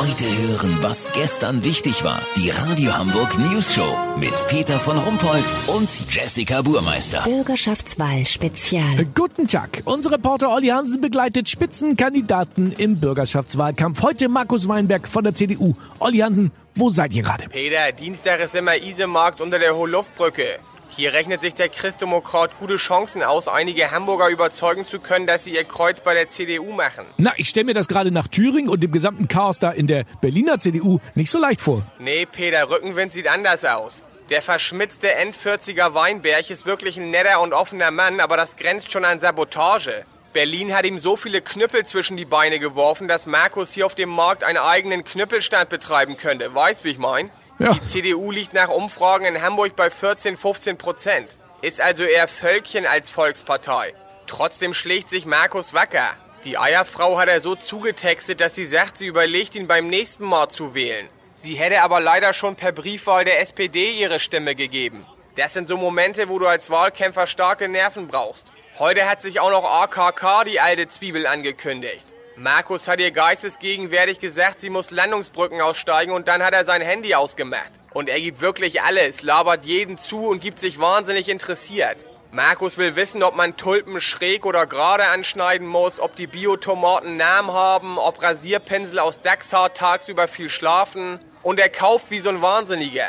Heute hören, was gestern wichtig war. Die Radio Hamburg News Show mit Peter von Rumpold und Jessica Burmeister. Bürgerschaftswahl Spezial. Guten Tag. Unser Reporter Olli Hansen begleitet Spitzenkandidaten im Bürgerschaftswahlkampf. Heute Markus Weinberg von der CDU. Olli Hansen, wo seid ihr gerade? Peter, Dienstag ist immer Isemarkt unter der Hohluftbrücke. Hier rechnet sich der Christdemokrat gute Chancen aus, einige Hamburger überzeugen zu können, dass sie ihr Kreuz bei der CDU machen. Na, ich stelle mir das gerade nach Thüringen und dem gesamten Chaos da in der Berliner CDU nicht so leicht vor. Nee, Peter, Rückenwind sieht anders aus. Der verschmitzte Endvierziger Weinberg ist wirklich ein netter und offener Mann, aber das grenzt schon an Sabotage. Berlin hat ihm so viele Knüppel zwischen die Beine geworfen, dass Markus hier auf dem Markt einen eigenen Knüppelstand betreiben könnte. Weißt, wie ich mein? Ja. Die CDU liegt nach Umfragen in Hamburg bei 14, 15 Prozent. Ist also eher Völkchen als Volkspartei. Trotzdem schlägt sich Markus wacker. Die Eierfrau hat er so zugetextet, dass sie sagt, sie überlegt, ihn beim nächsten Mal zu wählen. Sie hätte aber leider schon per Briefwahl der SPD ihre Stimme gegeben. Das sind so Momente, wo du als Wahlkämpfer starke Nerven brauchst. Heute hat sich auch noch AKK die alte Zwiebel angekündigt. Markus hat ihr geistesgegenwärtig gesagt, sie muss Landungsbrücken aussteigen und dann hat er sein Handy ausgemacht. Und er gibt wirklich alles, labert jeden zu und gibt sich wahnsinnig interessiert. Markus will wissen, ob man Tulpen schräg oder gerade anschneiden muss, ob die Biotomaten Namen haben, ob Rasierpinsel aus Dachshaar tagsüber viel schlafen. Und er kauft wie so ein Wahnsinniger.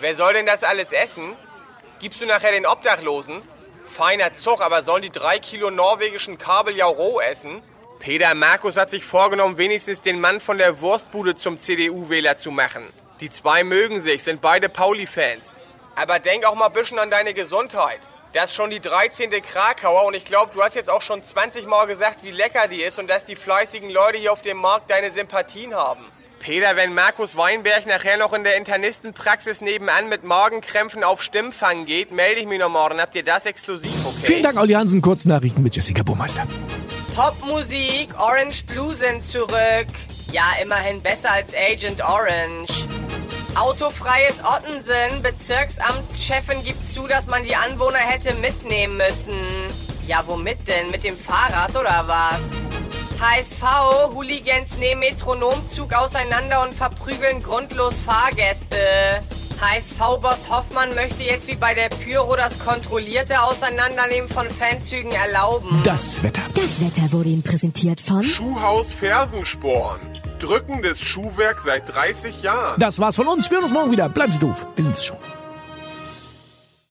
Wer soll denn das alles essen? Gibst du nachher den Obdachlosen? Feiner Zug, aber sollen die drei Kilo norwegischen Kabeljau roh essen? Peter Markus hat sich vorgenommen, wenigstens den Mann von der Wurstbude zum CDU-Wähler zu machen. Die zwei mögen sich, sind beide Pauli-Fans. Aber denk auch mal ein bisschen an deine Gesundheit. Das ist schon die 13. Krakauer und ich glaube, du hast jetzt auch schon 20 Mal gesagt, wie lecker die ist und dass die fleißigen Leute hier auf dem Markt deine Sympathien haben. Peter, wenn Markus Weinberg nachher noch in der Internistenpraxis nebenan mit Magenkrämpfen auf Stimmfang geht, melde ich mich noch morgen. Habt ihr das exklusiv, okay? Vielen Dank, Olli Hansen. Kurznachrichten mit Jessica Burmeister. Popmusik, Orange Blue sind zurück. Ja, immerhin besser als Agent Orange. Autofreies Ottensen, Bezirksamtschefin gibt zu, dass man die Anwohner hätte mitnehmen müssen. Ja, womit denn? Mit dem Fahrrad oder was? HSV, Hooligans nehmen Metronomzug auseinander und verprügeln grundlos Fahrgäste. HSV-Boss Hoffmann möchte jetzt wie bei der Pyro das kontrollierte Auseinandernehmen von Fanzügen erlauben. Das Wetter. Das Wetter wurde Ihnen präsentiert von Schuhhaus Fersensporn. Drückendes Schuhwerk seit 30 Jahren. Das war's von uns. Wir hören uns morgen wieder. Bleiben Sie doof. Wir sind's schon.